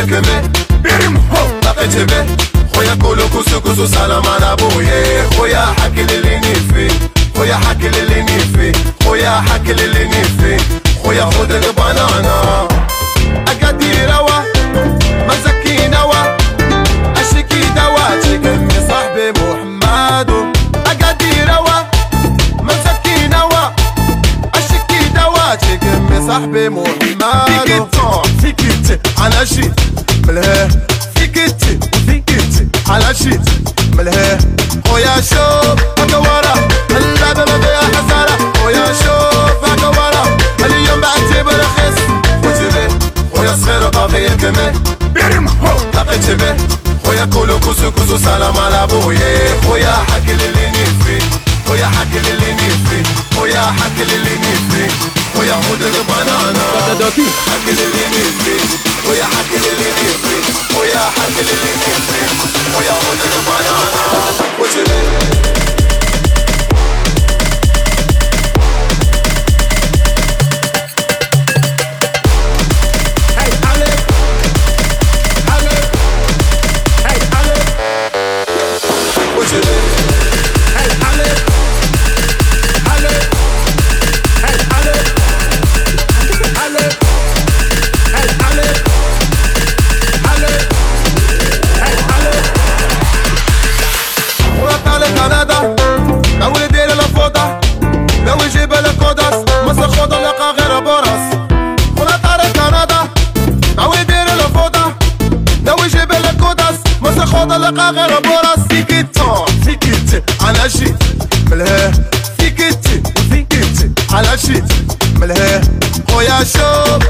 هو لقيت به خويا كولو كوسو كوسو سلام على بويا خويا حكي للي نيفي خويا حكي للي نيفي خويا حكي للي نيفي خويا خذ البنانا اقدي روا مسكي نوا اشكي دواتي كمي صاحبي محمد اقدي روا مسكي نوا اشكي دواتي كمي صاحبي محمد فيك على شي ملهاه فيك فيك على شي ملهاه خويا شوف هكا ورا. اللعبة ما فيها خسارة. خويا شوف هكا ورا. اليوم بعتي برخيص خوتي به خويا صغير باغي يكمل بيرم هو. لقيت به خويا كولو كوسو كوسو سلام على بويا خويا حكي للي نيفي خويا حكي للي نيفي خويا حكي للي نيفي خويا خذ البنانا. مصر خوضة لقى غير بورس فيكيتون فيكيت على شي ملهاه فيكيت فيكيت على شي ملهاه خويا شوف.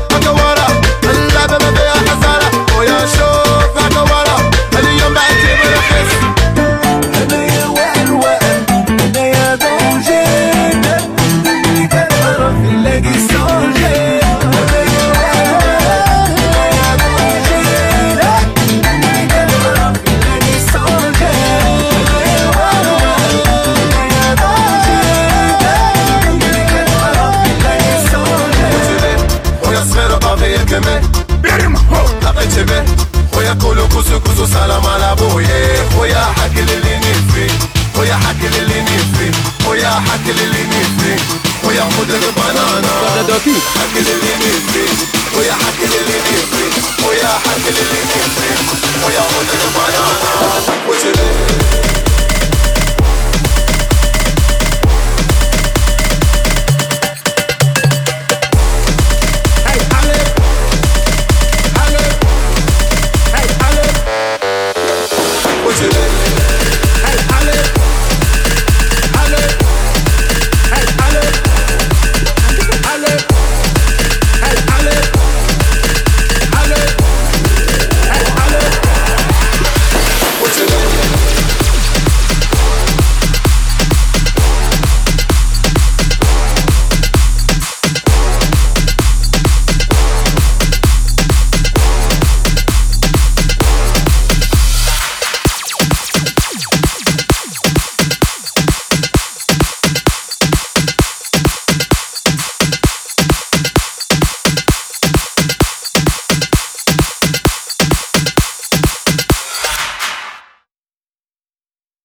سلام على بويا خويا حكي اللي نفي خويا حكي اللي نفي خويا حكي اللي نفي خويا عمود البنانا حكي اللي نفي خويا حكي اللي نفي خويا حكي اللي نفي